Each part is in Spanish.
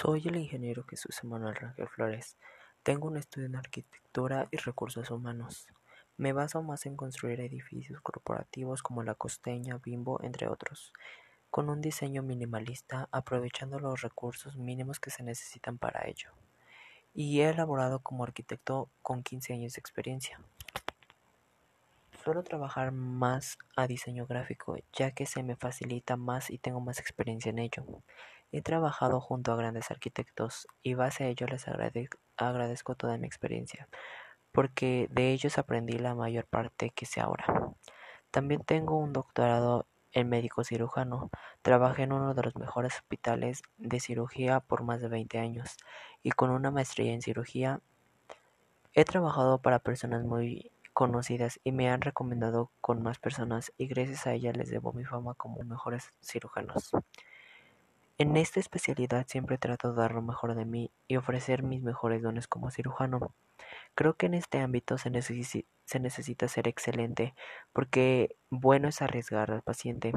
Soy el ingeniero Jesús Emanuel Rangel Flores. Tengo un estudio en arquitectura y recursos humanos. Me baso más en construir edificios corporativos como La Costeña, Bimbo, entre otros, con un diseño minimalista aprovechando los recursos mínimos que se necesitan para ello. Y he elaborado como arquitecto con 15 años de experiencia. Suelo trabajar más a diseño gráfico, ya que se me facilita más y tengo más experiencia en ello. He trabajado junto a grandes arquitectos y base a ello les agradezco toda mi experiencia, porque de ellos aprendí la mayor parte que sé ahora. También tengo un doctorado en médico cirujano. Trabajé en uno de los mejores hospitales de cirugía por más de 20 años y con una maestría en cirugía. He trabajado para personas muy conocidas y me han recomendado con más personas y gracias a ellas les debo mi fama como mejores cirujanos. En esta especialidad siempre trato de dar lo mejor de mí y ofrecer mis mejores dones como cirujano. Creo que en este ámbito se, necesita ser excelente porque bueno es arriesgar al paciente.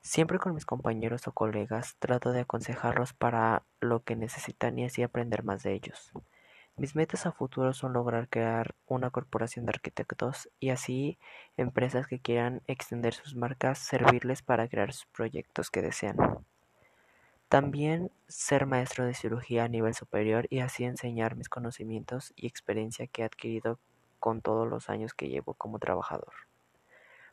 Siempre con mis compañeros o colegas trato de aconsejarlos para lo que necesitan y así aprender más de ellos. Mis metas a futuro son lograr crear una corporación de arquitectos y así empresas que quieran extender sus marcas servirles para crear sus proyectos que desean. También ser maestro de cirugía a nivel superior y así enseñar mis conocimientos y experiencia que he adquirido con todos los años que llevo como trabajador.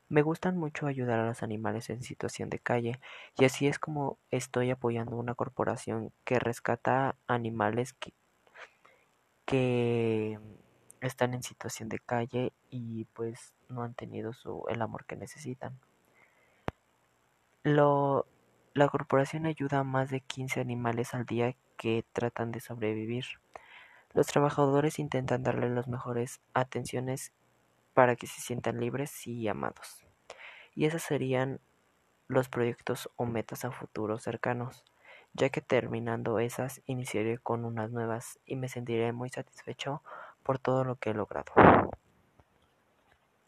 Me gustan mucho ayudar a los animales en situación de calle y así es como estoy apoyando una corporación que rescata animales que, que están en situación de calle y pues no han tenido su, el amor que necesitan. La corporación ayuda a más de 15 animales al día que tratan de sobrevivir. Los trabajadores intentan darles las mejores atenciones para que se sientan libres y amados. Y esos serían los proyectos o metas a futuro cercanos, ya que terminando esas iniciaré con unas nuevas y me sentiré muy satisfecho por todo lo que he logrado.